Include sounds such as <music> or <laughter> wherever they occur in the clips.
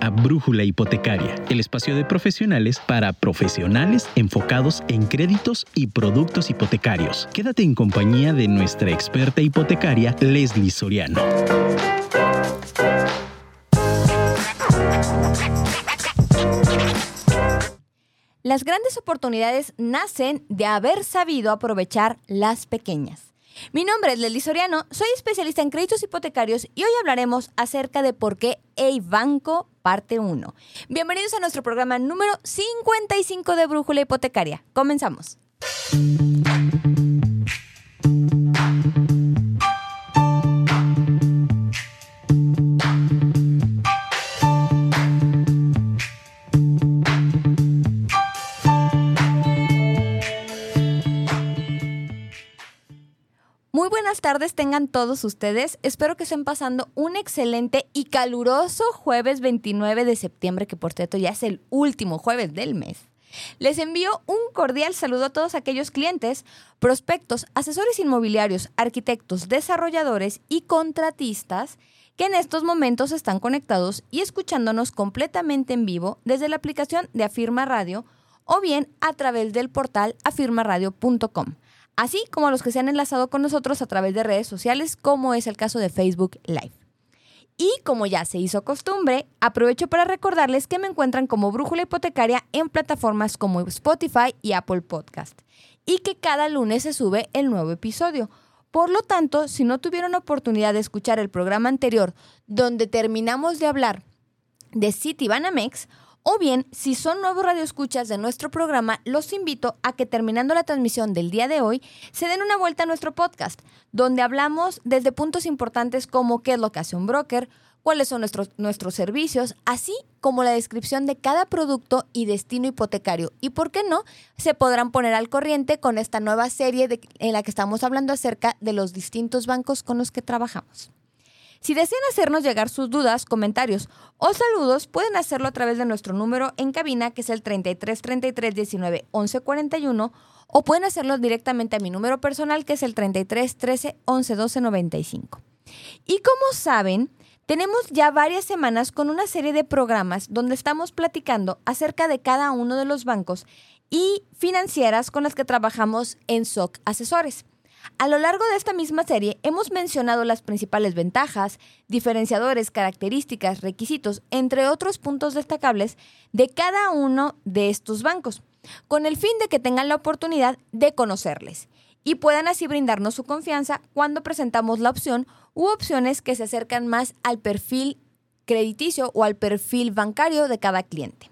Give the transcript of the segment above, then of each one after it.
A Brújula Hipotecaria, el espacio de profesionales para profesionales enfocados en créditos y productos hipotecarios. Quédate en compañía de nuestra experta hipotecaria, Leslie Soriano. Las grandes oportunidades nacen de haber sabido aprovechar las pequeñas. Mi nombre es Leslie Soriano, soy especialista en créditos hipotecarios y hoy hablaremos acerca de por qué EI Banco parte 1. Bienvenidos a nuestro programa número 55 de Brújula Hipotecaria. Comenzamos. Tardes tengan todos ustedes. Espero que estén pasando un excelente y caluroso jueves 29 de septiembre, que por cierto ya es el último jueves del mes. Les envío un cordial saludo a todos aquellos clientes, prospectos, asesores inmobiliarios, arquitectos, desarrolladores y contratistas que en estos momentos están conectados y escuchándonos completamente en vivo desde la aplicación de Afirma Radio o bien a través del portal afirmaradio.com así como los que se han enlazado con nosotros a través de redes sociales, como es el caso de Facebook Live. Y como ya se hizo costumbre, aprovecho para recordarles que me encuentran como Brújula Hipotecaria en plataformas como Spotify y Apple Podcast, y que cada lunes se sube el nuevo episodio. Por lo tanto, si no tuvieron oportunidad de escuchar el programa anterior, donde terminamos de hablar de City Banamex, o bien, si son nuevos radioescuchas de nuestro programa, los invito a que terminando la transmisión del día de hoy, se den una vuelta a nuestro podcast, donde hablamos desde puntos importantes como qué es lo que hace un broker, cuáles son nuestros, nuestros servicios, así como la descripción de cada producto y destino hipotecario. Y por qué no, se podrán poner al corriente con esta nueva serie en la que estamos hablando acerca de los distintos bancos con los que trabajamos. Si desean hacernos llegar sus dudas, comentarios o saludos, pueden hacerlo a través de nuestro número en cabina, que es el 33 33 19 11 41, o pueden hacerlo directamente a mi número personal, que es el 33 13 11 12 95. Y como saben, tenemos ya varias semanas con una serie de programas donde estamos platicando acerca de cada uno de los bancos y financieras con las que trabajamos en SOC Asesores. A lo largo de esta misma serie hemos mencionado las principales ventajas, diferenciadores, características, requisitos, entre otros puntos destacables de cada uno de estos bancos, con el fin de que tengan la oportunidad de conocerles y puedan así brindarnos su confianza cuando presentamos la opción u opciones que se acercan más al perfil crediticio o al perfil bancario de cada cliente.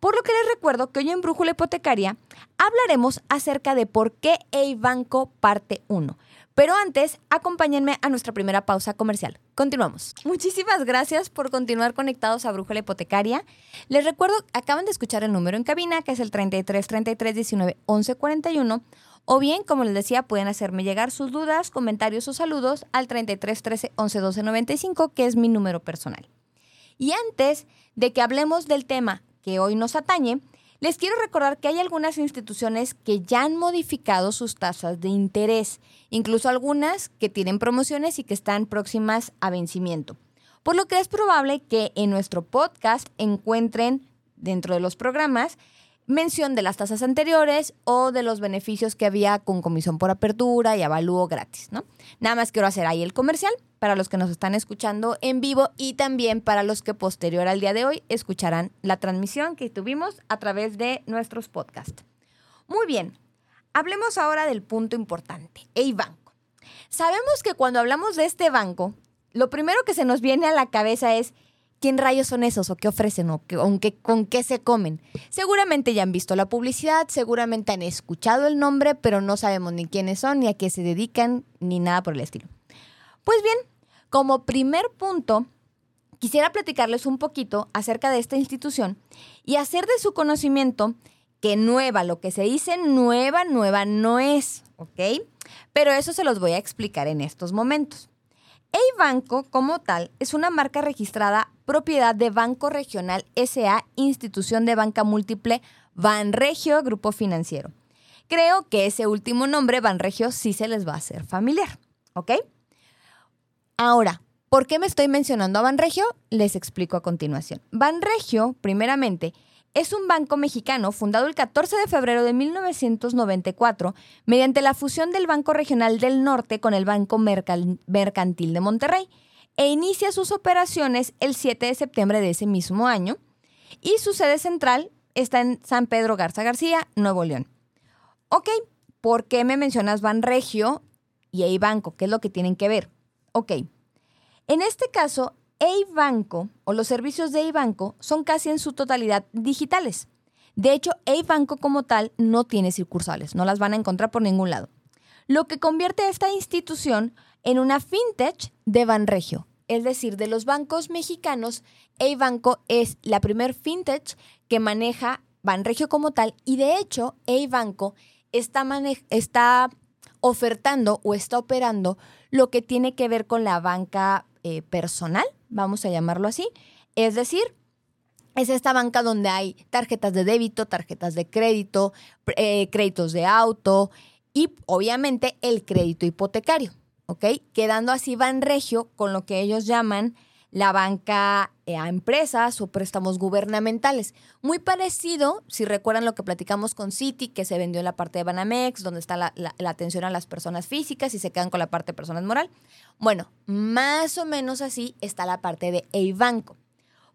Por lo que les recuerdo que hoy en Brújula Hipotecaria hablaremos acerca de por qué el banco parte 1. Pero antes, acompáñenme a nuestra primera pausa comercial. Continuamos. Muchísimas gracias por continuar conectados a Brújula Hipotecaria. Les recuerdo, acaban de escuchar el número en cabina, que es el 33 33 19 11 41. O bien, como les decía, pueden hacerme llegar sus dudas, comentarios o saludos al 33 13 11 12 95, que es mi número personal. Y antes de que hablemos del tema que hoy nos atañe, les quiero recordar que hay algunas instituciones que ya han modificado sus tasas de interés, incluso algunas que tienen promociones y que están próximas a vencimiento. Por lo que es probable que en nuestro podcast encuentren dentro de los programas mención de las tasas anteriores o de los beneficios que había con comisión por apertura y avalúo gratis, ¿no? Nada más quiero hacer ahí el comercial para los que nos están escuchando en vivo y también para los que posterior al día de hoy escucharán la transmisión que tuvimos a través de nuestros podcasts. Muy bien, hablemos ahora del punto importante, el banco. Sabemos que cuando hablamos de este banco, lo primero que se nos viene a la cabeza es ¿quién rayos son esos o qué ofrecen o con qué se comen? Seguramente ya han visto la publicidad, seguramente han escuchado el nombre, pero no sabemos ni quiénes son, ni a qué se dedican, ni nada por el estilo. Pues bien, como primer punto, quisiera platicarles un poquito acerca de esta institución y hacer de su conocimiento que nueva, lo que se dice nueva, nueva no es, ¿ok? Pero eso se los voy a explicar en estos momentos. El banco, como tal, es una marca registrada propiedad de Banco Regional SA, institución de banca múltiple Banregio Grupo Financiero. Creo que ese último nombre, Banregio, sí se les va a hacer familiar, ¿ok? Ahora, ¿Por qué me estoy mencionando a Banregio? Les explico a continuación. Banregio, primeramente, es un banco mexicano fundado el 14 de febrero de 1994 mediante la fusión del Banco Regional del Norte con el Banco Mercantil de Monterrey e inicia sus operaciones el 7 de septiembre de ese mismo año y su sede central está en San Pedro Garza García, Nuevo León. Ok, ¿por qué me mencionas Banregio y Eibanco? ¿Qué es lo que tienen que ver? Ok, en este caso, Eibanco o los servicios de Eibanco son casi en su totalidad digitales. De hecho, Eibanco como tal no tiene sucursales, no las van a encontrar por ningún lado. Lo que convierte a esta institución en una fintech de Banregio, es decir, de los bancos mexicanos, Eibanco es la primer fintech que maneja Banregio como tal y de hecho Eibanco está, está ofertando o está operando lo que tiene que ver con la banca eh, personal, vamos a llamarlo así. Es decir, es esta banca donde hay tarjetas de débito, tarjetas de crédito, eh, créditos de auto y obviamente el crédito hipotecario, ¿ok? Quedando así van regio con lo que ellos llaman la banca eh, a empresas o préstamos gubernamentales. Muy parecido, si recuerdan lo que platicamos con Citi, que se vendió en la parte de Banamex, donde está la, atención a las personas físicas y se quedan con la parte de personas moral. Bueno, más o menos así está la parte de Eibanco.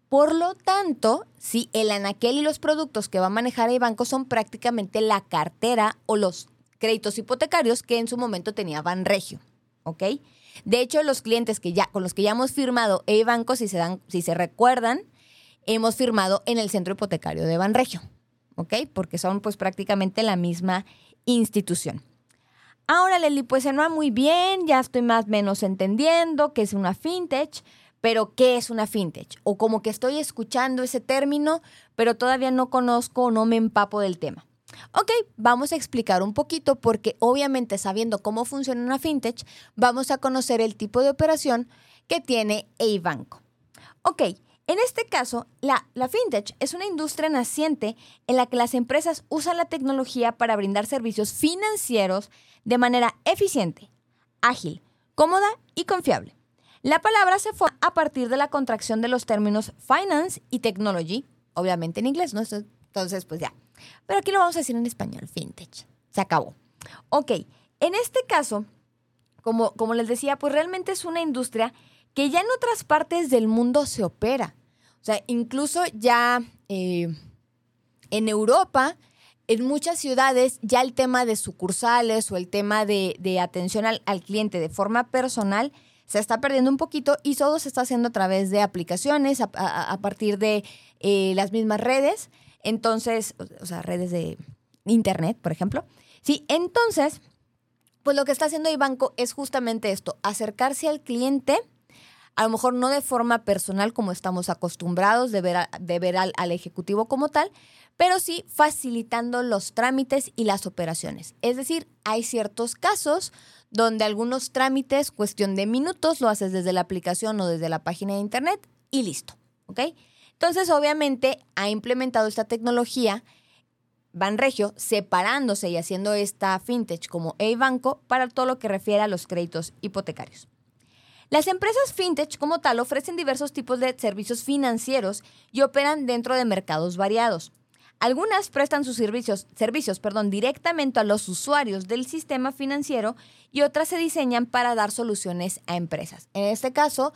Por lo tanto, si el anaquel y los productos que va a manejar Eibanco son prácticamente la cartera o los créditos hipotecarios que en su momento tenía Banregio, ¿ok? De hecho, los clientes que ya, con los que ya hemos firmado e-banco, si se dan, si se recuerdan, hemos firmado en el centro hipotecario de Banregio, ¿ok? Porque son pues prácticamente la misma institución. Ahora, Leli, pues se va muy bien, ya estoy más o menos entendiendo qué es una fintech, pero ¿qué es una fintech? O como que estoy escuchando ese término, pero todavía no conozco o no me empapo del tema. Ok, vamos a explicar un poquito porque obviamente sabiendo cómo funciona una fintech, vamos a conocer el tipo de operación que tiene banco. Ok, en este caso, la, la, fintech es una industria naciente en la que las empresas usan la tecnología para brindar servicios financieros de manera eficiente, ágil, cómoda y confiable. La palabra se fue a partir de la contracción de los términos finance y technology, obviamente en inglés, ¿no? Entonces, pues ya. Pero aquí lo vamos a decir en español, fintech. Se acabó. Ok, en este caso, como, como les decía, pues realmente es una industria que ya en otras partes del mundo se opera. O sea, incluso ya eh, en Europa, en muchas ciudades, ya el tema de sucursales o el tema de, atención al, cliente de forma personal se está perdiendo un poquito y todo se está haciendo a través de aplicaciones, a, partir de eh, las mismas redes. Entonces, o sea, redes de internet, por ejemplo. Sí, entonces, pues lo que está haciendo Ibanco es justamente esto, acercarse al cliente, a lo mejor no de forma personal como estamos acostumbrados de ver, de ver al, al ejecutivo como tal, pero sí facilitando los trámites y las operaciones. Es decir, hay ciertos casos donde algunos trámites, cuestión de minutos, lo haces desde la aplicación o desde la página de internet y listo, ¿ok? Entonces, obviamente, ha implementado esta tecnología Banregio separándose y haciendo esta fintech como e-banco para todo lo que refiere a los créditos hipotecarios. Las empresas fintech como tal ofrecen diversos tipos de servicios financieros y operan dentro de mercados variados. Algunas prestan sus servicios, servicios perdón, directamente a los usuarios del sistema financiero y otras se diseñan para dar soluciones a empresas. En este caso,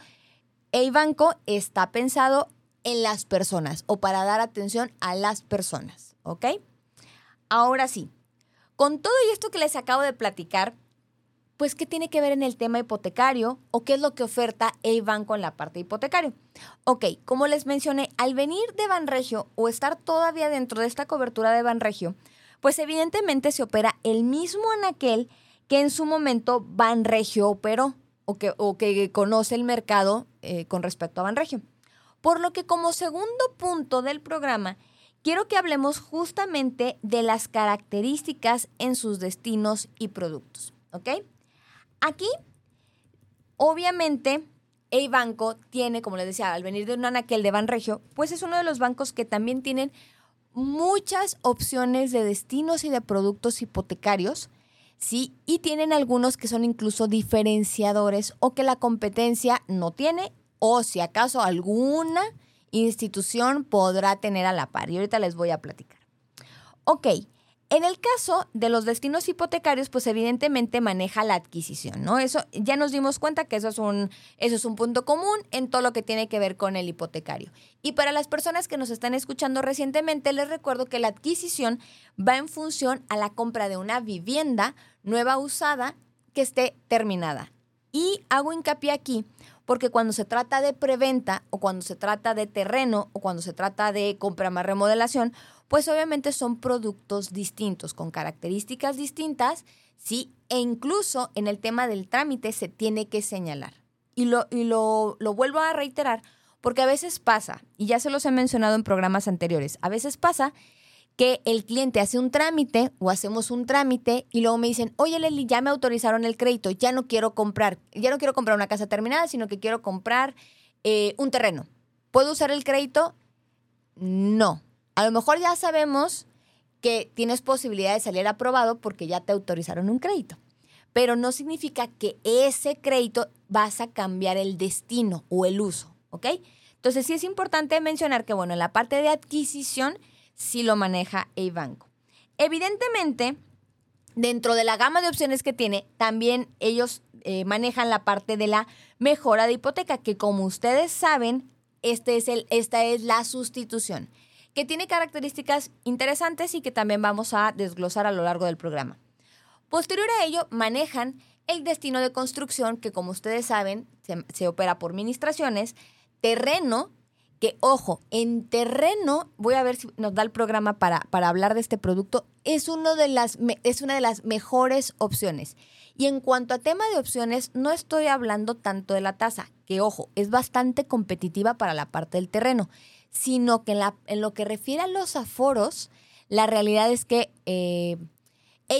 e-banco está pensado en las personas o para dar atención a las personas, ¿ok? Ahora sí, con todo y esto que les acabo de platicar, pues ¿qué tiene que ver en el tema hipotecario o qué es lo que oferta el banco en la parte hipotecario? Ok, como les mencioné, al venir de Banregio o estar todavía dentro de esta cobertura de Banregio, pues evidentemente se opera el mismo anaquel que en su momento Banregio operó o que, o que conoce el mercado eh, con respecto a Banregio. Por lo que como segundo punto del programa, quiero que hablemos justamente de las características en sus destinos y productos. ¿Ok? Aquí, obviamente, el banco tiene, como les decía, al venir de un anaquel de Banregio, pues es uno de los bancos que también tienen muchas opciones de destinos y de productos hipotecarios ¿sí? Y tienen algunos que son incluso diferenciadores o que la competencia no tiene o si acaso alguna institución podrá tener a la par. Y ahorita les voy a platicar. Ok, en el caso de los destinos hipotecarios, pues evidentemente maneja la adquisición, ¿no? Eso ya nos dimos cuenta que eso es un eso es un punto común en todo lo que tiene que ver con el hipotecario. Y para las personas que nos están escuchando recientemente, les recuerdo que la adquisición va en función a la compra de una vivienda nueva usada que esté terminada. Y hago hincapié aquí porque cuando se trata de preventa o cuando se trata de terreno o cuando se trata de compra más remodelación, pues obviamente son productos distintos, con características distintas, sí, e incluso en el tema del trámite se tiene que señalar. Y lo, y lo, lo vuelvo a reiterar, porque a veces pasa, y ya se los he mencionado en programas anteriores, a veces pasa que el cliente hace un trámite o hacemos un trámite y luego me dicen, oye Leli, ya me autorizaron el crédito, ya no quiero comprar, ya no quiero comprar una casa terminada, sino que quiero comprar eh, un terreno. ¿Puedo usar el crédito? No. A lo mejor ya sabemos que tienes posibilidad de salir aprobado porque ya te autorizaron un crédito. Pero no significa que ese crédito vas a cambiar el destino o el uso, ¿ok? Entonces sí es importante mencionar que, bueno, en la parte de adquisición sí lo maneja el banco. Evidentemente, dentro de la gama de opciones que tiene, también ellos eh, manejan la parte de la mejora de hipoteca, que como ustedes saben, este es el, esta es la sustitución que tiene características interesantes y que también vamos a desglosar a lo largo del programa. Posterior a ello, manejan el destino de construcción, que como ustedes saben, se, opera por administraciones, terreno, que ojo, en terreno, voy a ver si nos da el programa para, para hablar de este producto, es, uno de las, es una de las mejores opciones. Y en cuanto a tema de opciones, no estoy hablando tanto de la tasa, que ojo, es bastante competitiva para la parte del terreno sino que en, lo que refiere a los aforos, la realidad es que eh,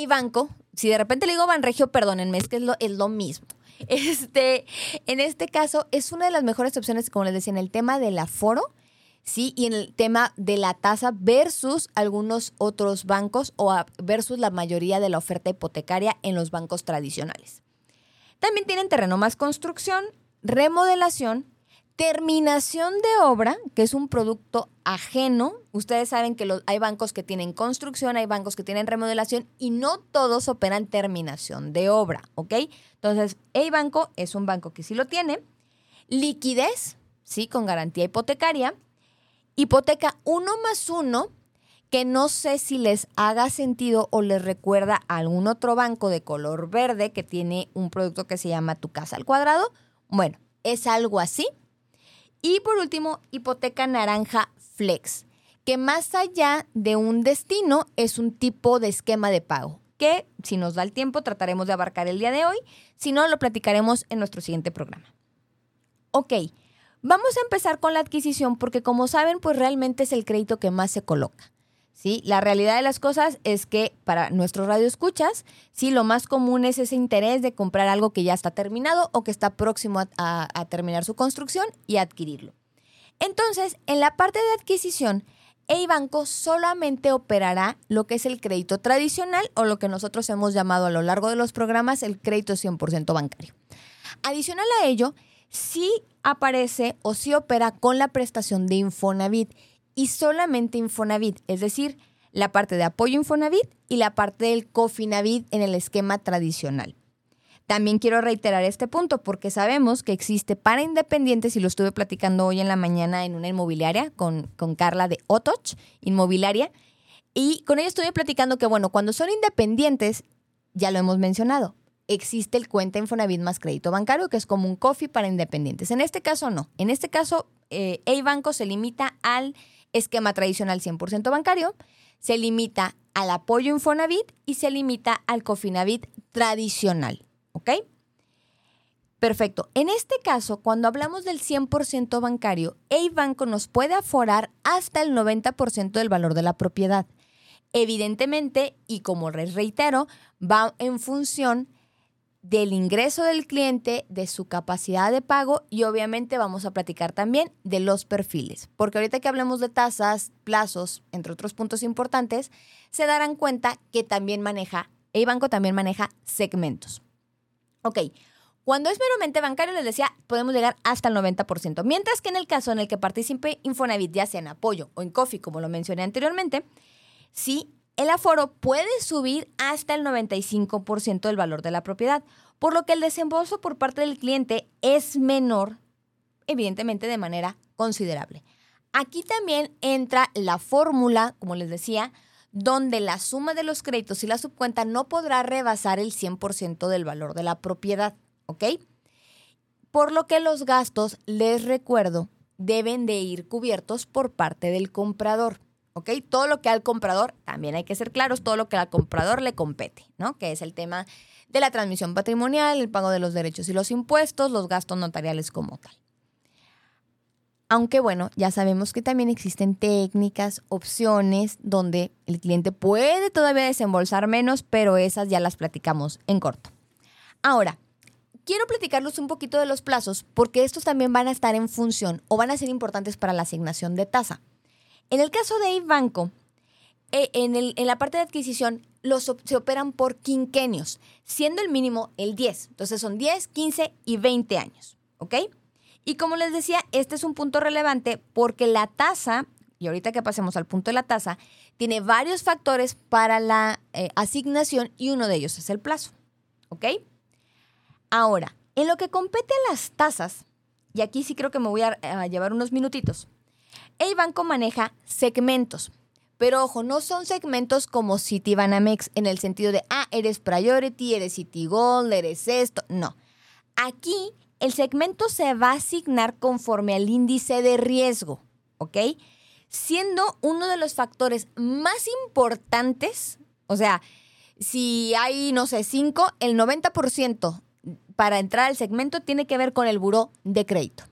Banco, si de repente le digo Banregio, perdónenme, es que es lo, es lo mismo. <laughs> Este, en este caso, es una de las mejores opciones, como les decía, en el tema del aforo, ¿sí? Y en el tema de la tasa versus algunos otros bancos o versus la mayoría de la oferta hipotecaria en los bancos tradicionales. También tienen terreno más construcción, remodelación Terminación de obra, que es un producto ajeno. Ustedes saben que hay bancos que tienen construcción, hay bancos que tienen remodelación y no todos operan terminación de obra, ¿ok? Entonces, el banco es un banco que sí lo tiene. Liquidez, sí, con garantía hipotecaria. Hipoteca uno más uno, que no sé si les haga sentido o les recuerda a algún otro banco de color verde que tiene un producto que se llama Tu Casa al Cuadrado. Bueno, es algo así y por último, hipoteca naranja flex, que más allá de un destino es un tipo de esquema de pago, que si nos da el tiempo trataremos de abarcar el día de hoy, si no lo platicaremos en nuestro siguiente programa. Ok, vamos a empezar con la adquisición porque como saben, pues realmente es el crédito que más se coloca. ¿Sí? La realidad de las cosas es que para nuestros radioescuchas, sí, lo más común es ese interés de comprar algo que ya está terminado o que está próximo a, terminar su construcción y adquirirlo. Entonces, en la parte de adquisición, banco solamente operará lo que es el crédito tradicional o lo que nosotros hemos llamado a lo largo de los programas el crédito 100% bancario. Adicional a ello, sí aparece o sí opera con la prestación de Infonavit y solamente Infonavit, es decir, la parte de apoyo Infonavit y la parte del Cofinavit en el esquema tradicional. También quiero reiterar este punto porque sabemos que existe para independientes y lo estuve platicando hoy en la mañana en una inmobiliaria con, con Carla de Otoch, inmobiliaria, y con ella estuve platicando que, bueno, cuando son independientes, ya lo hemos mencionado, existe el cuenta Infonavit más crédito bancario, que es como un coffee para independientes. En este caso, no. En este caso, eh, banco se limita al esquema tradicional 100% bancario, se limita al apoyo Infonavit y se limita al Cofinavit tradicional. ¿Ok? Perfecto. En este caso, cuando hablamos del 100% bancario, el banco nos puede aforar hasta el 90% del valor de la propiedad. Evidentemente, y como les reitero, va en función del ingreso del cliente, de su capacidad de pago y obviamente vamos a platicar también de los perfiles, porque ahorita que hablemos de tasas, plazos, entre otros puntos importantes, se darán cuenta que también maneja El banco también maneja segmentos. Ok, cuando es meramente bancario, les decía, podemos llegar hasta el 90%. Mientras que en el caso en el que participe Infonavit, ya sea en apoyo o en coffee, como lo mencioné anteriormente, sí, el aforo puede subir hasta el 95% del valor de la propiedad, por lo que el desembolso por parte del cliente es menor, evidentemente de manera considerable. Aquí también entra la fórmula, como les decía, donde la suma de los créditos y la subcuenta no podrá rebasar el 100% del valor de la propiedad, ¿ok? Por lo que los gastos, les recuerdo, deben de ir cubiertos por parte del comprador, ¿ok? Todo lo que al comprador, también hay que ser claros, todo lo que al comprador le compete, ¿no? Que es el tema de la transmisión patrimonial, el pago de los derechos y los impuestos, los gastos notariales como tal. Aunque bueno, ya sabemos que también existen técnicas, opciones donde el cliente puede todavía desembolsar menos, pero esas ya las platicamos en corto. Ahora, quiero platicarles un poquito de los plazos porque estos también van a estar en función o van a ser importantes para la asignación de tasa. En el caso de Ibanco, eh, en, la parte de adquisición se operan por quinquenios, siendo el mínimo el 10. Entonces son 10, 15 y 20 años. ¿Ok? Y como les decía, este es un punto relevante porque la tasa, y ahorita que pasemos al punto de la tasa, tiene varios factores para la eh, asignación y uno de ellos es el plazo. ¿Ok? Ahora, en lo que compete a las tasas, y aquí sí creo que me voy a llevar unos minutitos, el banco maneja segmentos. Pero ojo, no son segmentos como Citibanamex en el sentido de, ah, eres Priority, eres Citigold, eres esto. No. Aquí el segmento se va a asignar conforme al índice de riesgo, ¿ok? Siendo uno de los factores más importantes, o sea, si hay, no sé, cinco, el 90% para entrar al segmento tiene que ver con el buró de crédito,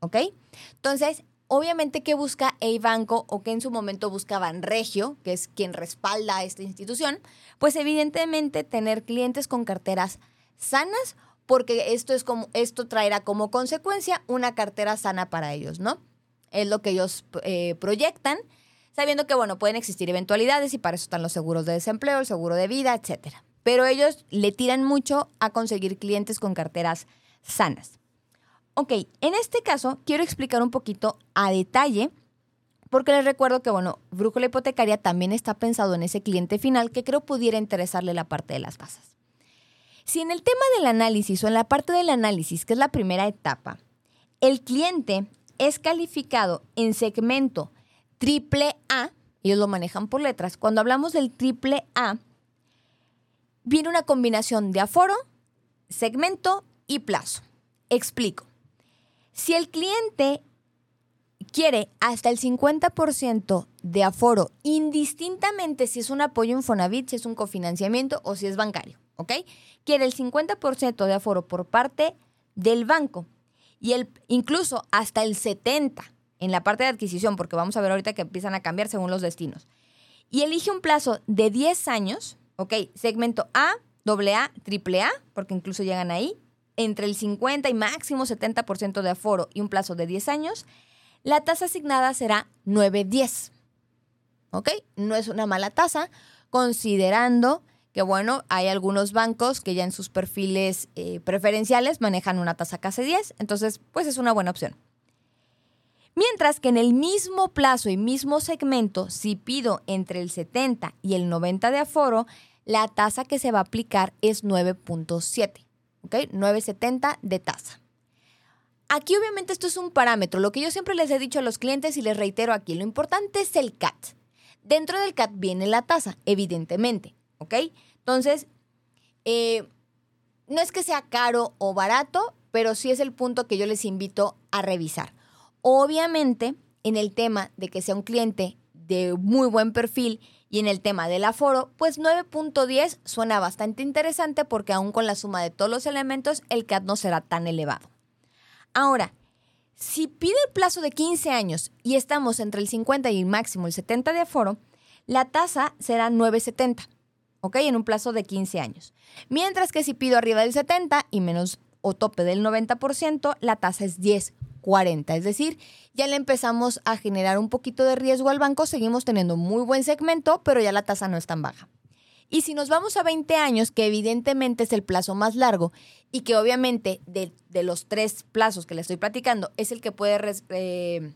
¿ok? Entonces, obviamente, ¿qué busca el banco o que en su momento buscaban Regio, que es quien respalda a esta institución? Pues evidentemente tener clientes con carteras sanas porque esto, es como, esto traerá como consecuencia una cartera sana para ellos, ¿no? Es lo que ellos eh, proyectan, sabiendo que, bueno, pueden existir eventualidades y para eso están los seguros de desempleo, el seguro de vida, etc. Pero ellos le tiran mucho a conseguir clientes con carteras sanas. Ok, en este caso quiero explicar un poquito a detalle, porque les recuerdo que, bueno, Brújula Hipotecaria también está pensado en ese cliente final que creo pudiera interesarle la parte de las tasas. Si en el tema del análisis o en la parte del análisis, que es la primera etapa, el cliente es calificado en segmento triple A, ellos lo manejan por letras, cuando hablamos del triple A, viene una combinación de aforo, segmento y plazo. Explico. Si el cliente quiere hasta el 50% de aforo, indistintamente si es un apoyo Infonavit, si es un cofinanciamiento o si es bancario, ¿ok? Quiere el 50% de aforo por parte del banco y el, incluso hasta el 70% en la parte de adquisición, porque vamos a ver ahorita que empiezan a cambiar según los destinos. Y elige un plazo de 10 años, ¿ok? Segmento A, AA, AAA, porque incluso llegan ahí, entre el 50 y máximo 70% de aforo y un plazo de 10 años, la tasa asignada será 910. ¿Ok? No es una mala tasa, considerando que bueno, hay algunos bancos que ya en sus perfiles eh, preferenciales manejan una tasa casi 10, entonces pues es una buena opción. Mientras que en el mismo plazo y mismo segmento, si pido entre el 70 y el 90 de aforo, la tasa que se va a aplicar es 9.7, ¿ok? 9.70 de tasa. Aquí obviamente esto es un parámetro, lo que yo siempre les he dicho a los clientes y les reitero aquí, lo importante es el CAT. Dentro del CAT viene la tasa, evidentemente. ¿ok? Entonces, eh, no es que sea caro o barato, pero sí es el punto que yo les invito a revisar. Obviamente, en el tema de que sea un cliente de muy buen perfil y en el tema del aforo, pues 9.10 suena bastante interesante porque aún con la suma de todos los elementos, el CAT no será tan elevado. Ahora, si pide el plazo de 15 años y estamos entre el 50 y el máximo el 70 de aforo, la tasa será 9.70. ¿ok? En un plazo de 15 años. Mientras que si pido arriba del 70 y menos o tope del 90%, la tasa es 10.40. Es decir, ya le empezamos a generar un poquito de riesgo al banco, seguimos teniendo muy buen segmento, pero ya la tasa no es tan baja. Y si nos vamos a 20 años, que evidentemente es el plazo más largo y que obviamente de, los tres plazos que le estoy platicando es el que puede eh,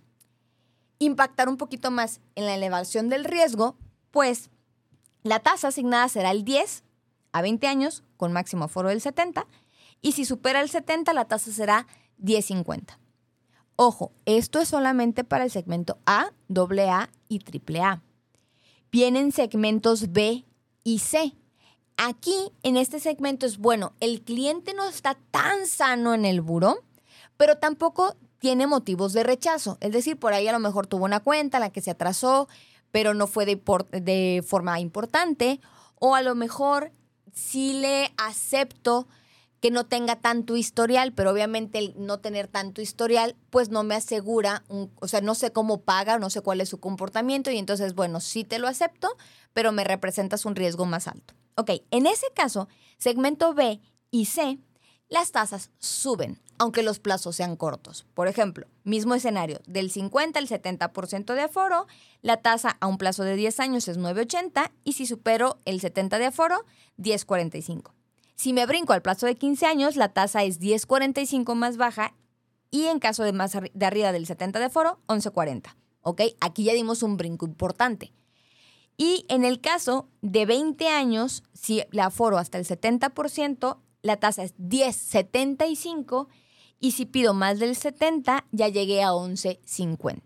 impactar un poquito más en la elevación del riesgo, pues la tasa asignada será el 10 a 20 años con máximo aforo del 70 y si supera el 70 la tasa será 10.50. Ojo, esto es solamente para el segmento A, AA y AAA. Vienen segmentos B y C. Aquí, en este segmento es bueno, el cliente no está tan sano en el buro, pero tampoco tiene motivos de rechazo. Es decir, por ahí a lo mejor tuvo una cuenta en la que se atrasó, pero no fue de, de forma importante, o a lo mejor sí le acepto que no tenga tanto historial, pero obviamente el no tener tanto historial, pues no me asegura, o sea, no sé cómo paga, no sé cuál es su comportamiento y entonces, bueno, sí te lo acepto, pero me representas un riesgo más alto. Ok, en ese caso, segmento B y C, las tasas suben, aunque los plazos sean cortos. Por ejemplo, mismo escenario, del 50 al 70% de aforo, la tasa a un plazo de 10 años es 9.80 y si supero el 70 de aforo, 10.45. Si me brinco al plazo de 15 años, la tasa es 10.45 más baja y en caso de más de arriba del 70 de foro, 11.40. ¿Ok? Aquí ya dimos un brinco importante. Y en el caso de 20 años, si la aforo hasta el 70%, la tasa es 10.75 y si pido más del 70, ya llegué a 11.50.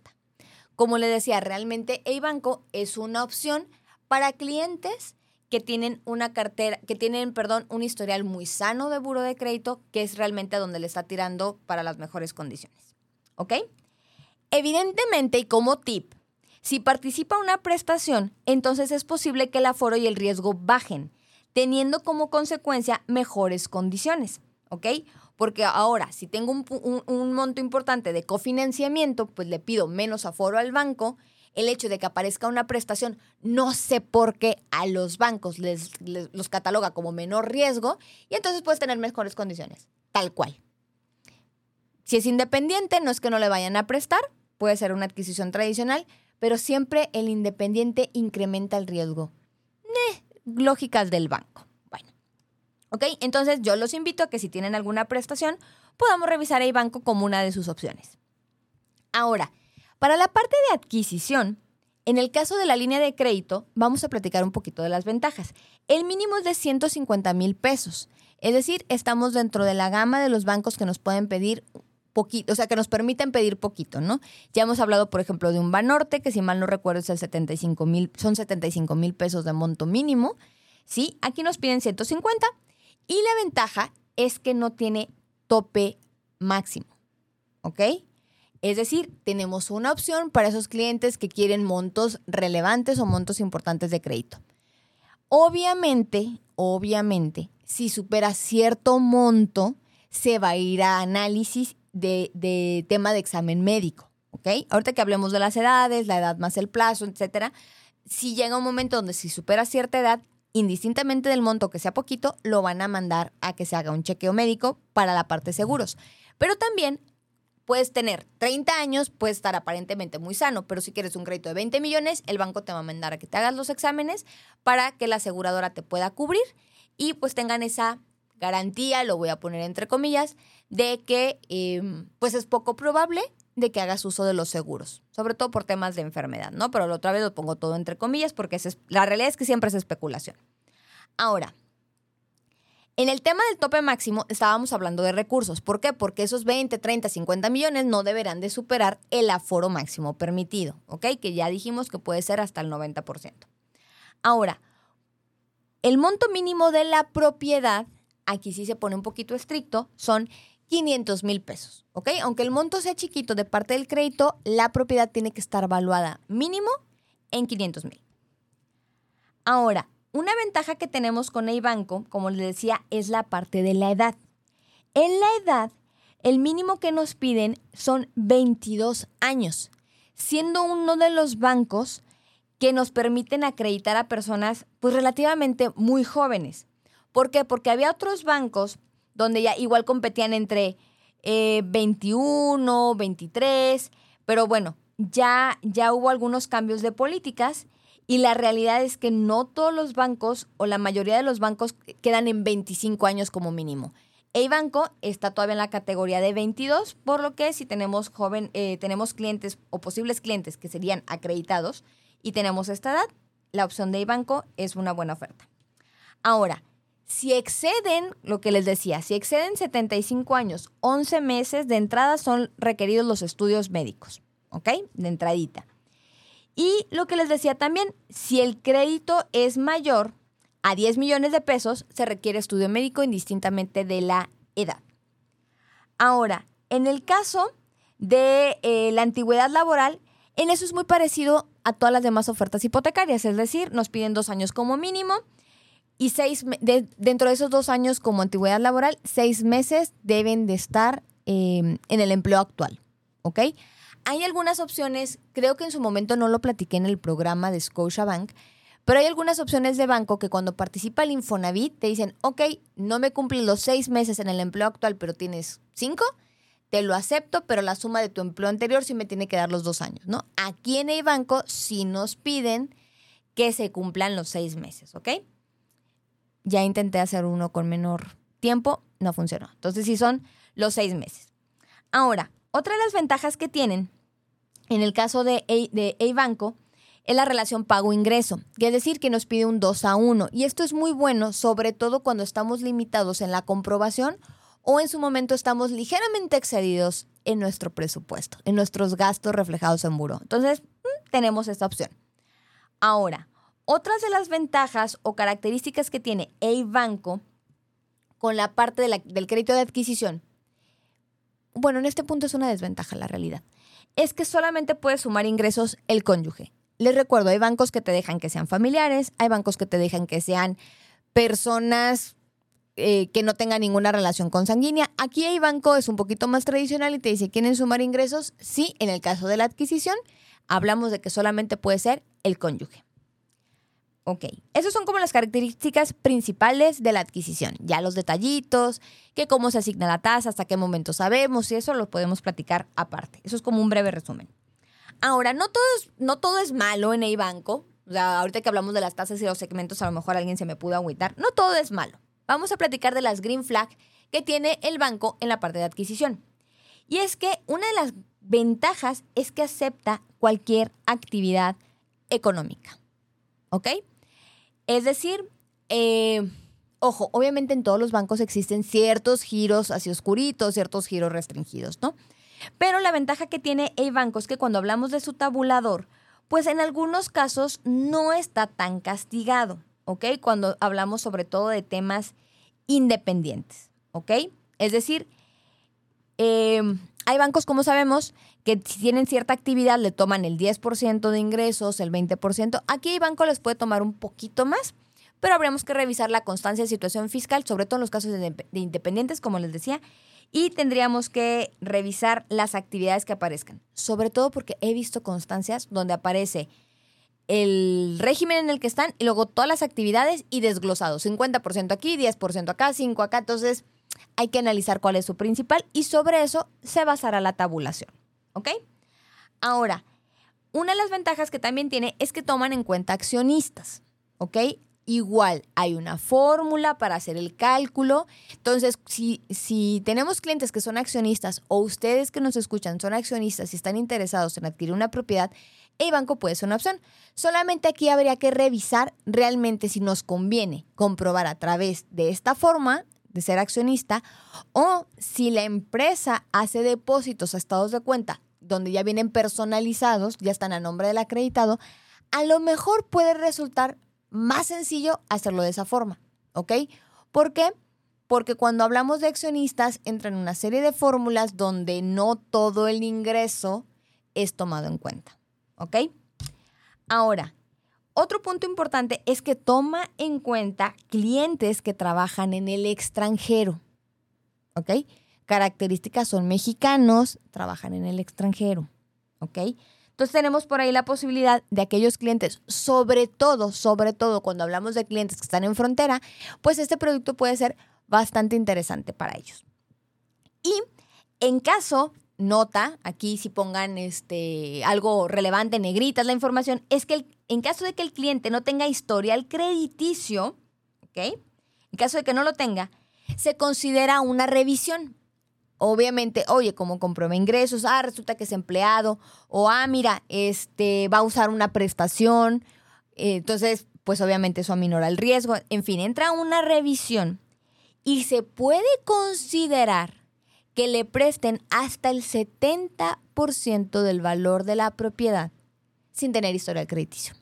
Como le decía, realmente banco es una opción para clientes que tienen una cartera, que tienen, perdón, un historial muy sano de buro de crédito, que es realmente a donde le está tirando para las mejores condiciones. ¿Ok? Evidentemente, y como tip, si participa una prestación, entonces es posible que el aforo y el riesgo bajen, teniendo como consecuencia mejores condiciones. ¿Ok? Porque ahora, si tengo un, un monto importante de cofinanciamiento, pues le pido menos aforo al banco el hecho de que aparezca una prestación, no sé por qué a los bancos les, los cataloga como menor riesgo y entonces puedes tener mejores condiciones, tal cual. Si es independiente, no es que no le vayan a prestar, puede ser una adquisición tradicional, pero siempre el independiente incrementa el riesgo. lógicas del banco. Bueno, ok, entonces yo los invito a que si tienen alguna prestación, podamos revisar el banco como una de sus opciones. Ahora, para la parte de adquisición, en el caso de la línea de crédito, vamos a platicar un poquito de las ventajas. El mínimo es de 150 mil pesos. Es decir, estamos dentro de la gama de los bancos que nos pueden pedir poquito, o sea, que nos permiten pedir poquito, ¿no? Ya hemos hablado, por ejemplo, de un Banorte, que si mal no recuerdo es el 75 mil, son 75 mil pesos de monto mínimo, ¿sí? Aquí nos piden 150 y la ventaja es que no tiene tope máximo, ¿ok? Es decir, tenemos una opción para esos clientes que quieren montos relevantes o montos importantes de crédito. Obviamente, obviamente, si supera cierto monto, se va a ir a análisis de, tema de examen médico. ¿Ok? Ahorita que hablemos de las edades, la edad más el plazo, etcétera, si llega un momento donde si supera cierta edad, indistintamente del monto que sea poquito, lo van a mandar a que se haga un chequeo médico para la parte de seguros. Pero también puedes tener 30 años, puedes estar aparentemente muy sano, pero si quieres un crédito de 20 millones, el banco te va a mandar a que te hagas los exámenes para que la aseguradora te pueda cubrir y pues tengan esa garantía, lo voy a poner entre comillas, de que em, pues es poco probable de que hagas uso de los seguros, sobre todo por temas de enfermedad, ¿no? Pero la otra vez lo pongo todo entre comillas porque la realidad es que siempre es especulación. Ahora, en el tema del tope máximo estábamos hablando de recursos. ¿Por qué? Porque esos 20, 30, 50 millones no deberán de superar el aforo máximo permitido, ¿ok? Que ya dijimos que puede ser hasta el 90%. Ahora, el monto mínimo de la propiedad, aquí sí se pone un poquito estricto, son 500 mil pesos, ¿ok? Aunque el monto sea chiquito de parte del crédito, la propiedad tiene que estar valuada mínimo en 500 mil. Ahora, una ventaja que tenemos con el banco, como les decía, es la parte de la edad. En la edad, el mínimo que nos piden son 22 años, siendo uno de los bancos que nos permiten acreditar a personas pues relativamente muy jóvenes. ¿Por qué? Porque había otros bancos donde ya igual competían entre 21, eh, 23, pero bueno, ya, ya hubo algunos cambios de políticas Y la realidad es que no todos los bancos o la mayoría de los bancos quedan en 25 años como mínimo. El banco está todavía en la categoría de 22, por lo que si tenemos joven, eh, tenemos clientes o posibles clientes que serían acreditados y tenemos esta edad, la opción de banco es una buena oferta. Ahora, si exceden, lo que les decía, si exceden 75 años, 11 meses de entrada son requeridos los estudios médicos, ¿ok? De entradita. Y lo que les decía también, si el crédito es mayor a 10 millones de pesos, se requiere estudio médico indistintamente de la edad. Ahora, en el caso de eh, la antigüedad laboral, en eso es muy parecido a todas las demás ofertas hipotecarias, es decir, nos piden dos años como mínimo y seis, dentro de esos dos años como antigüedad laboral, seis meses deben de estar em, en el empleo actual, ¿ok? Hay algunas opciones, creo que en su momento no lo platiqué en el programa de Scotiabank, pero hay algunas opciones de banco que cuando participa el Infonavit te dicen, ok, no me cumplen los seis meses en el empleo actual, pero tienes cinco, te lo acepto, pero la suma de tu empleo anterior sí me tiene que dar los dos años, ¿no? Aquí en el banco sí nos piden que se cumplan los seis meses, ¿ok? Ya intenté hacer uno con menor tiempo, no funcionó. Entonces sí son los seis meses. Ahora, otra de las ventajas que tienen en el caso de A-Banco es la relación pago-ingreso, que es decir, que nos pide un 2 a 1. Y esto es muy bueno, sobre todo cuando estamos limitados en la comprobación o en su momento estamos ligeramente excedidos en nuestro presupuesto, en nuestros gastos reflejados en buro. Entonces, mm, tenemos esta opción. Ahora, otras de las ventajas o características que tiene el banco con la parte del crédito de adquisición bueno, en este punto es una desventaja la realidad, es que solamente puede sumar ingresos el cónyuge. Les recuerdo, hay bancos que te dejan que sean familiares, hay bancos que te dejan que sean personas eh, que no tengan ninguna relación consanguínea. Aquí hay banco es un poquito más tradicional y te dice, ¿quieren sumar ingresos? Sí, en el caso de la adquisición, hablamos de que solamente puede ser el cónyuge. Ok, esas son como las características principales de la adquisición. Ya los detallitos, que cómo se asigna la tasa, hasta qué momento sabemos, y eso lo podemos platicar aparte. Eso es como un breve resumen. Ahora, no todo es, no todo es malo en el banco. O sea, ahorita que hablamos de las tasas y los segmentos, a lo mejor alguien se me pudo agüitar. No todo es malo. Vamos a platicar de las green flag que tiene el banco en la parte de adquisición. Y es que una de las ventajas es que acepta cualquier actividad económica. ¿Ok? Es decir, eh, ojo, obviamente en todos los bancos existen ciertos giros así oscuritos, ciertos giros restringidos, ¿no? Pero la ventaja que tiene el banco es que cuando hablamos de su tabulador, pues en algunos casos no está tan castigado, ¿ok? Cuando hablamos sobre todo de temas independientes, ¿ok? Es decir, eh, hay bancos, como sabemos, que si tienen cierta actividad le toman el 10% de ingresos, el 20%. Aquí el banco les puede tomar un poquito más, pero habríamos que revisar la constancia de situación fiscal, sobre todo en los casos de, independientes, como les decía, y tendríamos que revisar las actividades que aparezcan, sobre todo porque he visto constancias donde aparece el régimen en el que están y luego todas las actividades y desglosados, 50% aquí, 10% acá, 5 acá, entonces hay que analizar cuál es su principal y sobre eso se basará la tabulación. ¿Ok? Ahora, una de las ventajas que también tiene es que toman en cuenta accionistas. ¿Ok? Igual, hay una fórmula para hacer el cálculo. Entonces, si, si tenemos clientes que son accionistas o ustedes que nos escuchan son accionistas y están interesados en adquirir una propiedad, el banco puede ser una opción. Solamente aquí habría que revisar realmente si nos conviene comprobar a través de esta forma de ser accionista o si la empresa hace depósitos a estados de cuenta donde ya vienen personalizados, ya están a nombre del acreditado, a lo mejor puede resultar más sencillo hacerlo de esa forma, ¿ok? ¿Por qué? Porque cuando hablamos de accionistas entran una serie de fórmulas donde no todo el ingreso es tomado en cuenta, ¿ok? Ahora, otro punto importante es que toma en cuenta clientes que trabajan en el extranjero. ¿Ok? Características son mexicanos, trabajan en el extranjero. ¿Ok? Entonces tenemos por ahí la posibilidad de aquellos clientes, sobre todo, sobre todo cuando hablamos de clientes que están en frontera, pues este producto puede ser bastante interesante para ellos. Y en caso nota, aquí si pongan este, algo relevante, negritas la información, es que en caso de que el cliente no tenga historial crediticio, ¿ok? En caso de que no lo tenga, se considera una revisión. Obviamente, oye, como comprueba ingresos, ah, resulta que es empleado, o ah, mira, este va a usar una prestación, eh, entonces, pues obviamente eso aminora el riesgo. En fin, entra una revisión y se puede considerar que le presten hasta el 70% del valor de la propiedad sin tener historial crediticio.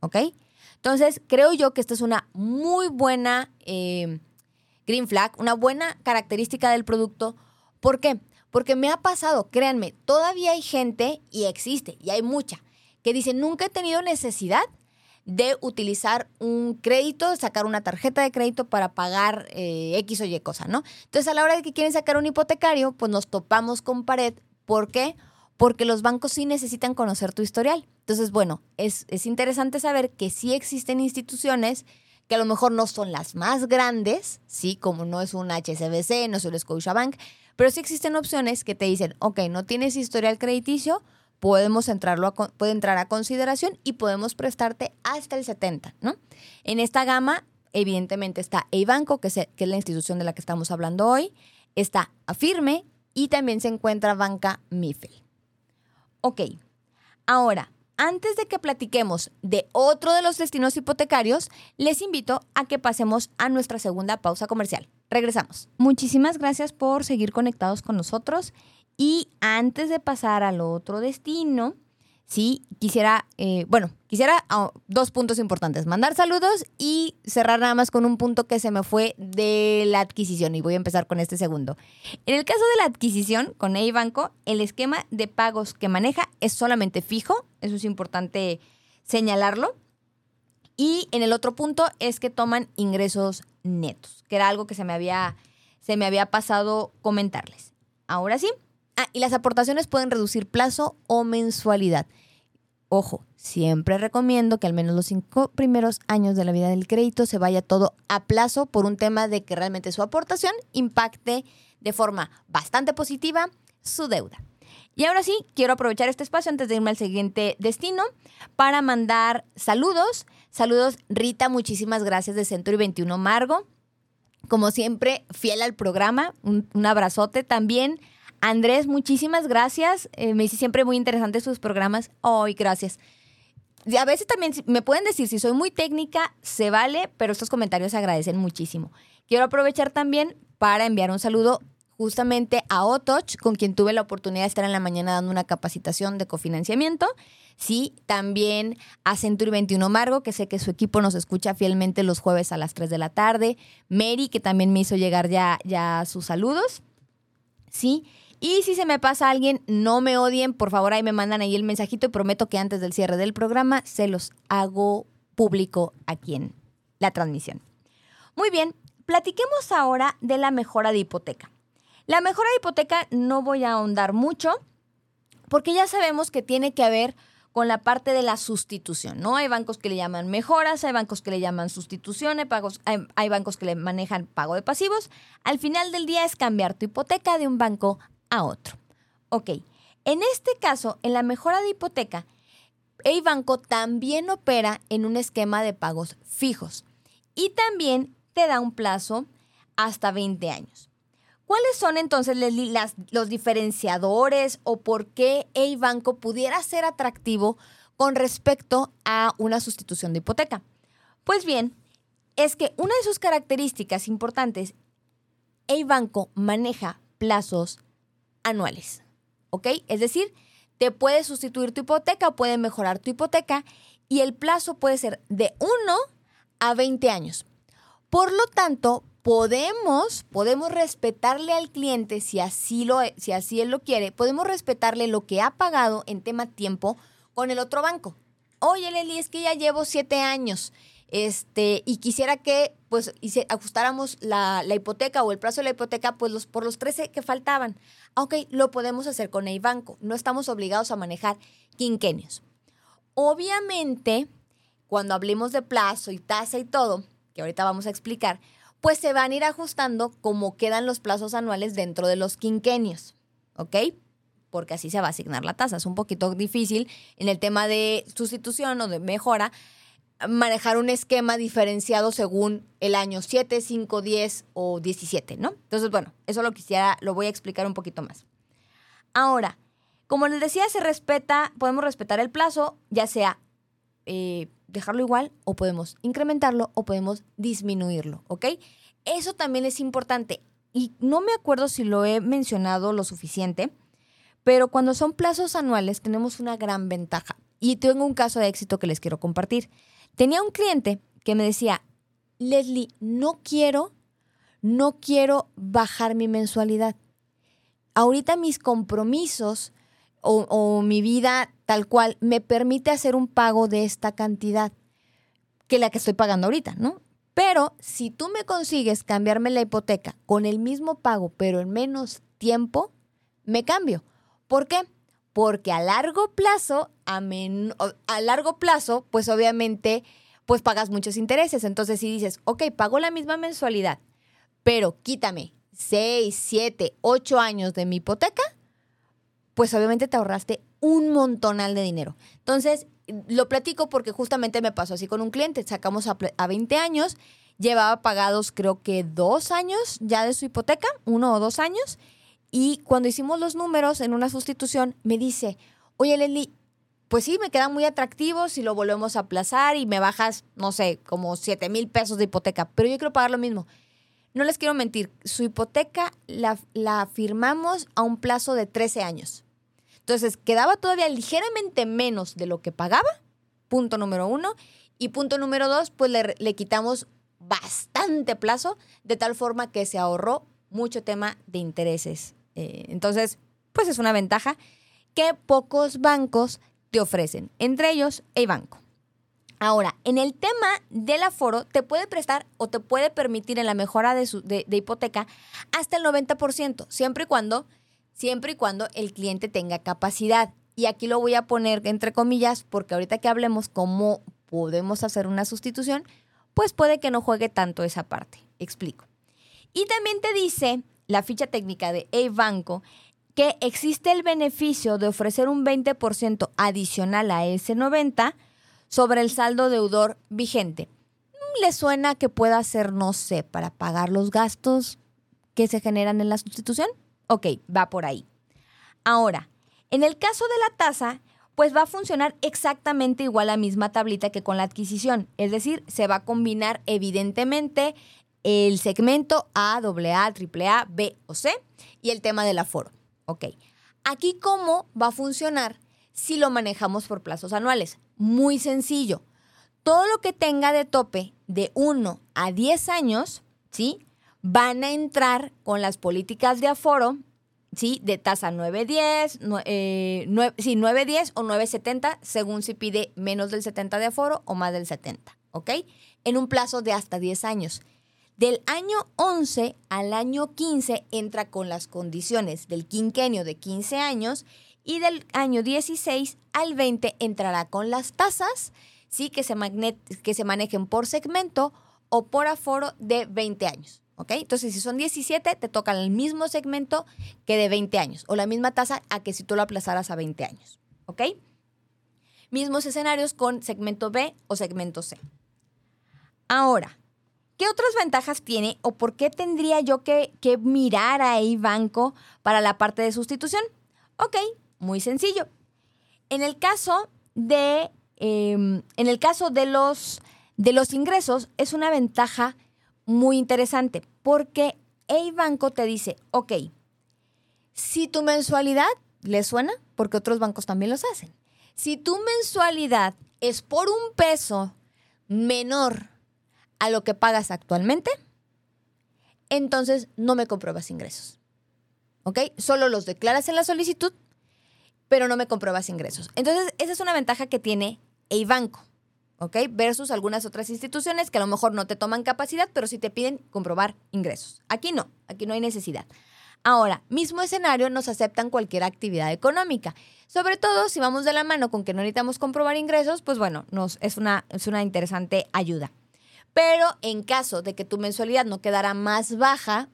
¿Ok? Entonces, creo yo que esta es una muy buena eh, green flag, una buena característica del producto ¿Por qué? Porque me ha pasado, créanme, todavía hay gente, y existe, y hay mucha, que dice, nunca he tenido necesidad de utilizar un crédito, sacar una tarjeta de crédito para pagar eh, X o Y cosa, ¿no? Entonces, a la hora de que quieren sacar un hipotecario, pues nos topamos con pared. ¿Por qué? Porque los bancos sí necesitan conocer tu historial. Entonces, bueno, es, es interesante saber que sí existen instituciones que a lo mejor no son las más grandes, ¿sí? Como no es un HSBC, no es un Scotiabank, pero sí existen opciones que te dicen, ok, no tienes historial crediticio, podemos entrarlo puede entrar a consideración y podemos prestarte hasta el 70, ¿no? En esta gama, evidentemente está Eibanco, que que es la institución de la que estamos hablando hoy, está Afirme y también se encuentra Banca Mifel. Ok, ahora, antes de que platiquemos de otro de los destinos hipotecarios, les invito a que pasemos a nuestra segunda pausa comercial. Regresamos. Muchísimas gracias por seguir conectados con nosotros. Y antes de pasar al otro destino, sí, quisiera, eh, bueno, quisiera ah, dos puntos importantes, mandar saludos y cerrar nada más con un punto que se me fue de la adquisición y voy a empezar con este segundo. En el caso de la adquisición con Eibanco, el esquema de pagos que maneja es solamente fijo, eso es importante señalarlo. Y en el otro punto es que toman ingresos netos, que era algo que se me había, se me había pasado comentarles. Ahora sí. Ah, y las aportaciones pueden reducir plazo o mensualidad. Ojo, siempre recomiendo que al menos los cinco primeros años de la vida del crédito se vaya todo a plazo por un tema de que realmente su aportación impacte de forma bastante positiva su deuda. Y ahora sí, quiero aprovechar este espacio antes de irme al siguiente destino para mandar saludos. Saludos, Rita, muchísimas gracias de Century 21 Margo. Como siempre, fiel al programa, un, abrazote también. Andrés, muchísimas gracias. Eh, me hice siempre muy interesante sus programas. Ay, gracias. Y a veces también me pueden decir, si soy muy técnica, se vale, pero estos comentarios se agradecen muchísimo. Quiero aprovechar también para enviar un saludo justamente a Otoch, con quien tuve la oportunidad de estar en la mañana dando una capacitación de cofinanciamiento. Sí, también a Century 21 Margo, que sé que su equipo nos escucha fielmente los jueves a las 3 de la tarde. Mary, que también me hizo llegar ya, ya sus saludos. Sí. Y si se me pasa alguien, no me odien, por favor ahí me mandan ahí el mensajito y prometo que antes del cierre del programa se los hago público aquí en la transmisión. Muy bien, platiquemos ahora de la mejora de hipoteca. La mejora de hipoteca no voy a ahondar mucho porque ya sabemos que tiene que ver con la parte de la sustitución, ¿no? Hay bancos que le llaman mejoras, hay bancos que le llaman sustituciones, pagos, hay, hay, bancos que le manejan pago de pasivos. Al final del día es cambiar tu hipoteca de un banco a otro. Ok, en este caso, en la mejora de hipoteca, el banco también opera en un esquema de pagos fijos y también te da un plazo hasta 20 años. ¿Cuáles son entonces los diferenciadores o por qué el banco pudiera ser atractivo con respecto a una sustitución de hipoteca? Pues bien, es que una de sus características importantes, el banco maneja plazos anuales, ¿ok? Es decir, te puede sustituir tu hipoteca puede mejorar tu hipoteca y el plazo puede ser de 1 a 20 años. Por lo tanto, podemos, podemos respetarle al cliente si así, lo, si así él lo quiere, podemos respetarle lo que ha pagado en tema tiempo con el otro banco. Oye, Leli, es que ya llevo siete años este, y quisiera que pues ajustáramos la, la, hipoteca o el plazo de la hipoteca pues los, por los 13 que faltaban. Ok, lo podemos hacer con el banco. No estamos obligados a manejar quinquenios. Obviamente, cuando hablemos de plazo y tasa y todo, que ahorita vamos a explicar, pues se van a ir ajustando como quedan los plazos anuales dentro de los quinquenios. ¿Ok? porque así se va a asignar la tasa. Es un poquito difícil en el tema de sustitución o de mejora manejar un esquema diferenciado según el año 7, 5, 10 o 17, ¿no? Entonces, bueno, eso lo quisiera, lo voy a explicar un poquito más. Ahora, como les decía, se respeta, podemos respetar el plazo, ya sea eh, dejarlo igual o podemos incrementarlo o podemos disminuirlo, ¿ok? Eso también es importante y no me acuerdo si lo he mencionado lo suficiente, pero cuando son plazos anuales tenemos una gran ventaja y tengo un caso de éxito que les quiero compartir. Tenía un cliente que me decía, Leslie, no quiero, no quiero bajar mi mensualidad. Ahorita mis compromisos o, o, mi vida tal cual me permite hacer un pago de esta cantidad que la que estoy pagando ahorita, ¿no? Pero si tú me consigues cambiarme la hipoteca con el mismo pago, pero en menos tiempo, me cambio. ¿Por qué? Porque a largo plazo, a, a largo plazo, pues obviamente, pues pagas muchos intereses. Entonces, si dices, ok, pago la misma mensualidad, pero quítame 6, 7, 8 años de mi hipoteca, pues obviamente te ahorraste un montonal de dinero. Entonces, lo platico porque justamente me pasó así con un cliente. Sacamos a, a 20 años, llevaba pagados creo que dos años ya de su hipoteca, uno o dos años. Y cuando hicimos los números en una sustitución, me dice, oye Leslie, pues sí, me quedan muy atractivos si lo volvemos a aplazar y me bajas, no sé, como 7 mil pesos de hipoteca, pero yo quiero pagar lo mismo. No les quiero mentir, su hipoteca la, firmamos a un plazo de 13 años. Entonces, quedaba todavía ligeramente menos de lo que pagaba, punto número uno. Y punto número dos, pues le, quitamos bastante plazo, de tal forma que se ahorró mucho tema de intereses. Eh, entonces, pues es una ventaja que pocos bancos te ofrecen, entre ellos el banco. Ahora, en el tema del aforo, te puede prestar o te puede permitir en la mejora de, su, de hipoteca hasta el 90%, siempre y cuando siempre y cuando el cliente tenga capacidad. Y aquí lo voy a poner entre comillas porque ahorita que hablemos cómo podemos hacer una sustitución, pues puede que no juegue tanto esa parte. Explico. Y también te dice la ficha técnica de E-Banco que existe el beneficio de ofrecer un 20% adicional a ese 90 sobre el saldo deudor vigente. ¿Le suena que pueda ser, no sé, para pagar los gastos que se generan en la sustitución? Ok, va por ahí. Ahora, en el caso de la tasa, pues va a funcionar exactamente igual la misma tablita que con la adquisición. Es decir, se va a combinar evidentemente el segmento A, AA, AAA, B o C y el tema del aforo. Ok. Aquí, ¿cómo va a funcionar si lo manejamos por plazos anuales? Muy sencillo. Todo lo que tenga de tope de 1 a 10 años, ¿sí? van a entrar con las políticas de aforo, ¿sí? De tasa 910, eh, sí, 910 o 970, según si pide menos del 70 de aforo o más del 70, ¿ok? En un plazo de hasta 10 años. Del año 11 al año 15 entra con las condiciones del quinquenio de 15 años y del año 16 al 20 entrará con las tasas, ¿sí? Que se, que se manejen por segmento o por aforo de 20 años. ¿ok? Entonces, si son 17, te toca el mismo segmento que de 20 años o la misma tasa a que si tú lo aplazaras a 20 años, ¿ok? Mismos escenarios con segmento B o segmento C. Ahora, ¿qué otras ventajas tiene o por qué tendría yo que, mirar a banco para la parte de sustitución? Ok, muy sencillo. En el caso de, em, en el caso de los, de los ingresos, es una ventaja muy interesante porque el banco te dice, ok, si tu mensualidad le suena, porque otros bancos también los hacen, si tu mensualidad es por un peso menor a lo que pagas actualmente, entonces no me compruebas ingresos. ¿Ok? Solo los declaras en la solicitud, pero no me compruebas ingresos. Entonces, esa es una ventaja que tiene el banco. ¿ok? Versus algunas otras instituciones que a lo mejor no te toman capacidad, pero sí te piden comprobar ingresos. Aquí no, aquí no hay necesidad. Ahora, mismo escenario, nos aceptan cualquier actividad económica. Sobre todo si vamos de la mano con que no necesitamos comprobar ingresos, pues bueno, nos, es, una, es una interesante ayuda. Pero en caso de que tu mensualidad no quedara más baja,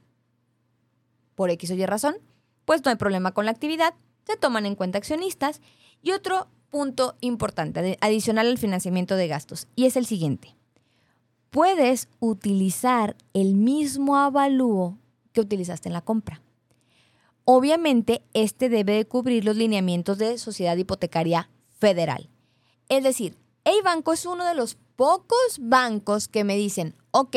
por X o Y razón, pues no hay problema con la actividad, se toman en cuenta accionistas. Y otro punto importante, adicional al financiamiento de gastos, y es el siguiente. Puedes utilizar el mismo avalúo que utilizaste en la compra. Obviamente, este debe de cubrir los lineamientos de Sociedad Hipotecaria Federal. Es decir, el banco es uno de los pocos bancos que me dicen, ok,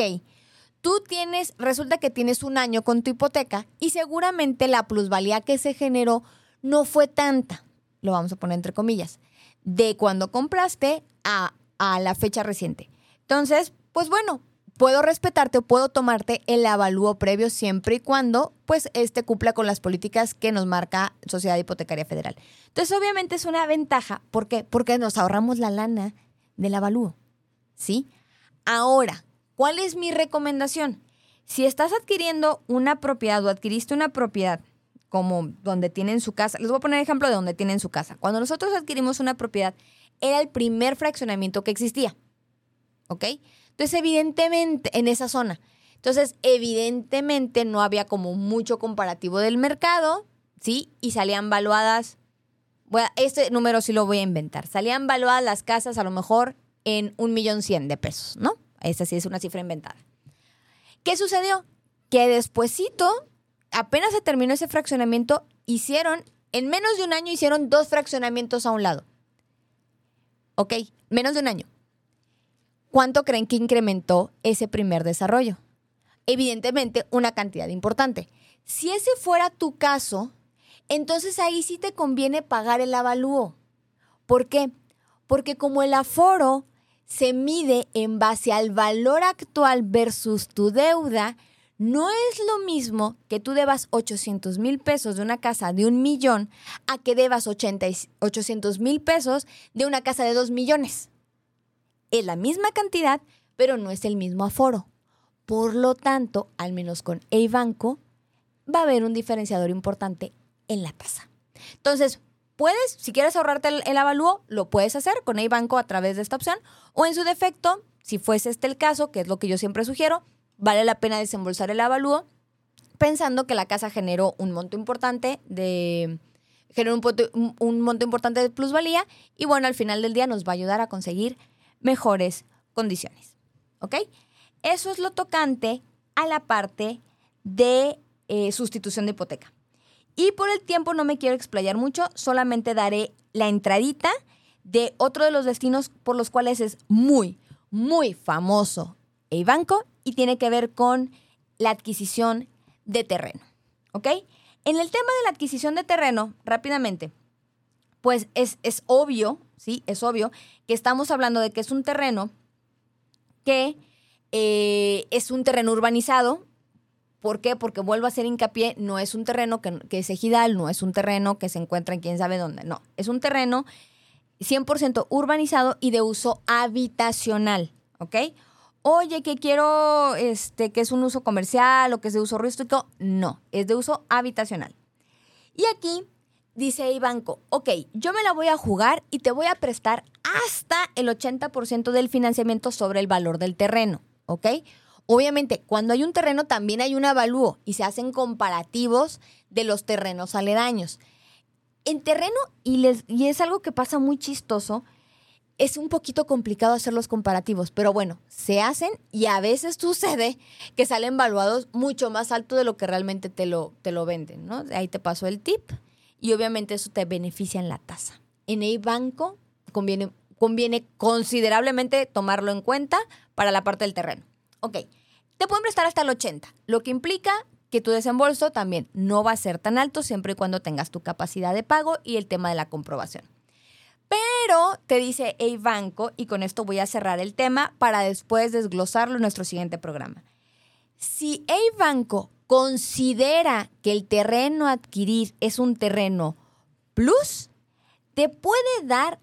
tú tienes, resulta que tienes un año con tu hipoteca y seguramente la plusvalía que se generó no fue tanta, lo vamos a poner entre comillas, de cuando compraste a, a la fecha reciente. Entonces, pues bueno, puedo respetarte o puedo tomarte el avalúo previo siempre y cuando pues este cumpla con las políticas que nos marca Sociedad Hipotecaria Federal. Entonces, obviamente es una ventaja, ¿por qué? Porque nos ahorramos la lana del avalúo. ¿Sí? Ahora, ¿cuál es mi recomendación? Si estás adquiriendo una propiedad o adquiriste una propiedad como donde tienen su casa, les voy a poner ejemplo de donde tienen su casa. Cuando nosotros adquirimos una propiedad, era el primer fraccionamiento que existía. ¿Ok? Entonces, evidentemente, en esa zona. Entonces, evidentemente no había como mucho comparativo del mercado, ¿sí? Y salían valuadas, bueno, este número sí lo voy a inventar, salían valuadas las casas a lo mejor en un millón cien de pesos, ¿no? Esa sí es una cifra inventada. ¿Qué sucedió? Que despuesito, apenas se terminó ese fraccionamiento, hicieron, en menos de un año hicieron dos fraccionamientos a un lado. ¿Ok? Menos de un año. ¿Cuánto creen que incrementó ese primer desarrollo? Evidentemente, una cantidad importante. Si ese fuera tu caso, entonces ahí sí te conviene pagar el avalúo. ¿Por qué? Porque como el aforo se mide en base al valor actual versus tu deuda, no es lo mismo que tú debas 800 mil pesos de una casa de un millón a que debas 800 mil pesos de una casa de dos millones. Es la misma cantidad, pero no es el mismo aforo. Por lo tanto, al menos con el banco, va a haber un diferenciador importante en la tasa. Entonces, puedes, si quieres ahorrarte el, avalúo, lo puedes hacer con el banco a través de esta opción. O en su defecto, si fuese este el caso, que es lo que yo siempre sugiero, vale la pena desembolsar el avalúo pensando que la casa generó un monto importante de generó un, un monto importante de plusvalía y bueno, al final del día nos va a ayudar a conseguir mejores condiciones. ¿Ok? Eso es lo tocante a la parte de eh, sustitución de hipoteca. Y por el tiempo no me quiero explayar mucho, solamente daré la entradita de otro de los destinos por los cuales es muy, muy famoso el banco y tiene que ver con la adquisición de terreno. ¿Ok? En el tema de la adquisición de terreno, rápidamente, pues es, es obvio, ¿sí? Es obvio que estamos hablando de que es un terreno que eh, es un terreno urbanizado. ¿Por qué? Porque vuelvo a hacer hincapié, no es un terreno que, que es ejidal, no es un terreno que se encuentra en quién sabe dónde, no, es un terreno 100% urbanizado y de uso habitacional, ¿ok? Oye, que quiero, este, que es un uso comercial o que es de uso rústico, no, es de uso habitacional. Y aquí dice el banco, ok, yo me la voy a jugar y te voy a prestar hasta el 80% del financiamiento sobre el valor del terreno, ¿ok? Obviamente, cuando hay un terreno también hay un avalúo y se hacen comparativos de los terrenos aledaños. En terreno, y, les, y es algo que pasa muy chistoso, es un poquito complicado hacer los comparativos, pero bueno, se hacen y a veces sucede que salen valuados mucho más alto de lo que realmente te lo, te lo venden, ¿no? Ahí te paso el tip y obviamente eso te beneficia en la tasa. En el banco conviene, conviene considerablemente tomarlo en cuenta para la parte del terreno. Ok, te pueden prestar hasta el 80, lo que implica que tu desembolso también no va a ser tan alto siempre y cuando tengas tu capacidad de pago y el tema de la comprobación. Pero te dice el banco, y con esto voy a cerrar el tema para después desglosarlo en nuestro siguiente programa. Si el banco considera que el terreno a adquirir es un terreno plus, te puede dar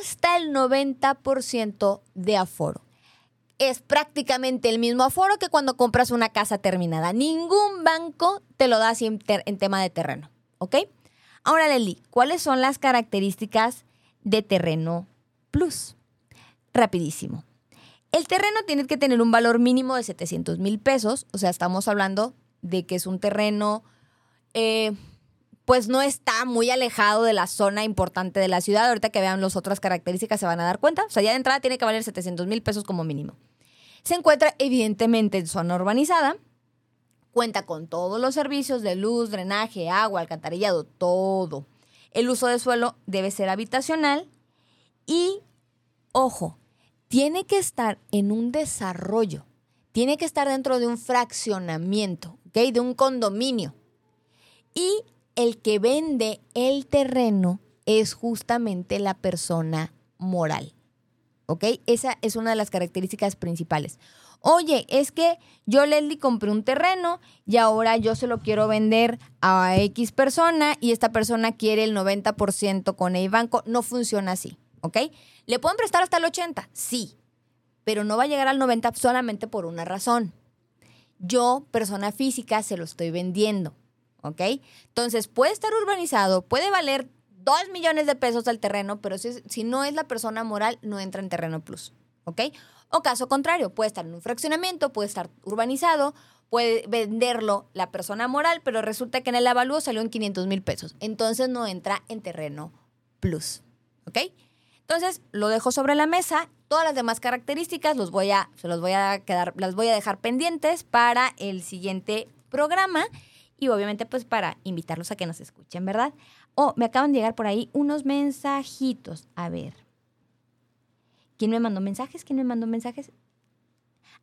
hasta el 90% de aforo. Es prácticamente el mismo aforo que cuando compras una casa terminada. Ningún banco te lo da así en, tema de terreno. ¿Ok? Ahora, Leli, ¿cuáles son las características de terreno plus? Rapidísimo. El terreno tiene que tener un valor mínimo de 700 mil pesos, o sea, estamos hablando de que es un terreno, eh, pues no está muy alejado de la zona importante de la ciudad. Ahorita que vean las otras características se van a dar cuenta. O sea, ya de entrada tiene que valer 700 mil pesos como mínimo. Se encuentra evidentemente en zona urbanizada. Cuenta con todos los servicios de luz, drenaje, agua, alcantarillado, todo. El uso de suelo debe ser habitacional y, ojo, tiene que estar en un desarrollo, tiene que estar dentro de un fraccionamiento, ¿ok? De un condominio. Y el que vende el terreno es justamente la persona moral, ¿ok? Esa es una de las características principales. Oye, es que yo, Leslie, compré un terreno y ahora yo se lo quiero vender a X persona y esta persona quiere el 90% con el banco. No funciona así, ¿ok? ¿Le pueden prestar hasta el 80%? Sí, pero no va a llegar al 90% solamente por una razón. Yo, persona física, se lo estoy vendiendo, ¿ok? Entonces, puede estar urbanizado, puede valer 2 millones de pesos al terreno, pero si, si no es la persona moral, no entra en terreno plus, ¿ok? O caso contrario, puede estar en un fraccionamiento, puede estar urbanizado, puede venderlo la persona moral, pero resulta que en el avalúo salió en 500 mil pesos. Entonces no entra en terreno plus. ¿Ok? Entonces lo dejo sobre la mesa. Todas las demás características los voy a, se los voy a quedar, las voy a dejar pendientes para el siguiente programa y obviamente pues para invitarlos a que nos escuchen, ¿verdad? Oh, me acaban de llegar por ahí unos mensajitos. A ver. ¿Quién me mandó mensajes? ¿Quién me mandó mensajes?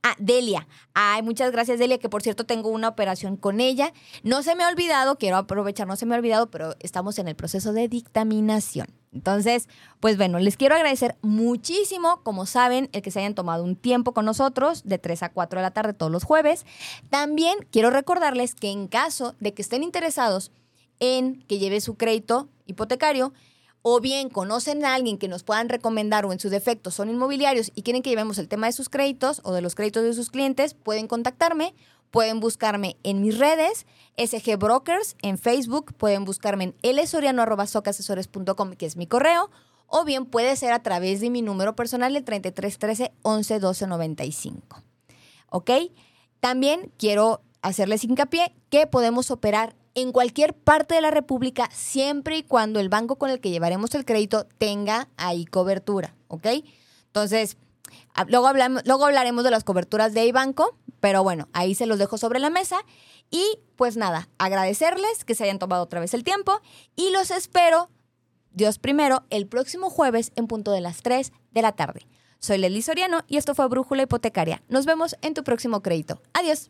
Ah, Delia. Ay, muchas gracias, Delia, que por cierto tengo una operación con ella. No se me ha olvidado, quiero aprovechar, no se me ha olvidado, pero estamos en el proceso de dictaminación. Entonces, pues bueno, les quiero agradecer muchísimo, como saben, el que se hayan tomado un tiempo con nosotros de 3 a 4 de la tarde todos los jueves. También quiero recordarles que en caso de que estén interesados en que lleve su crédito hipotecario, o bien conocen a alguien que nos puedan recomendar o en su defecto son inmobiliarios y quieren que llevemos el tema de sus créditos o de los créditos de sus clientes, pueden contactarme, pueden buscarme en mis redes, SG Brokers en Facebook, pueden buscarme en lsoriano.socasesores.com, que es mi correo, o bien puede ser a través de mi número personal, el 3313 11 12 95. ¿Ok? También quiero hacerles hincapié que podemos operar en cualquier parte de la República siempre y cuando el banco con el que llevaremos el crédito tenga ahí cobertura, ¿ok? Entonces, luego, hablamos, luego hablaremos de las coberturas de banco, pero bueno, ahí se los dejo sobre la mesa. Y pues nada, agradecerles que se hayan tomado otra vez el tiempo y los espero, Dios primero, el próximo jueves en punto de las 3 de la tarde. Soy Lely Soriano y esto fue Brújula Hipotecaria. Nos vemos en tu próximo crédito. Adiós.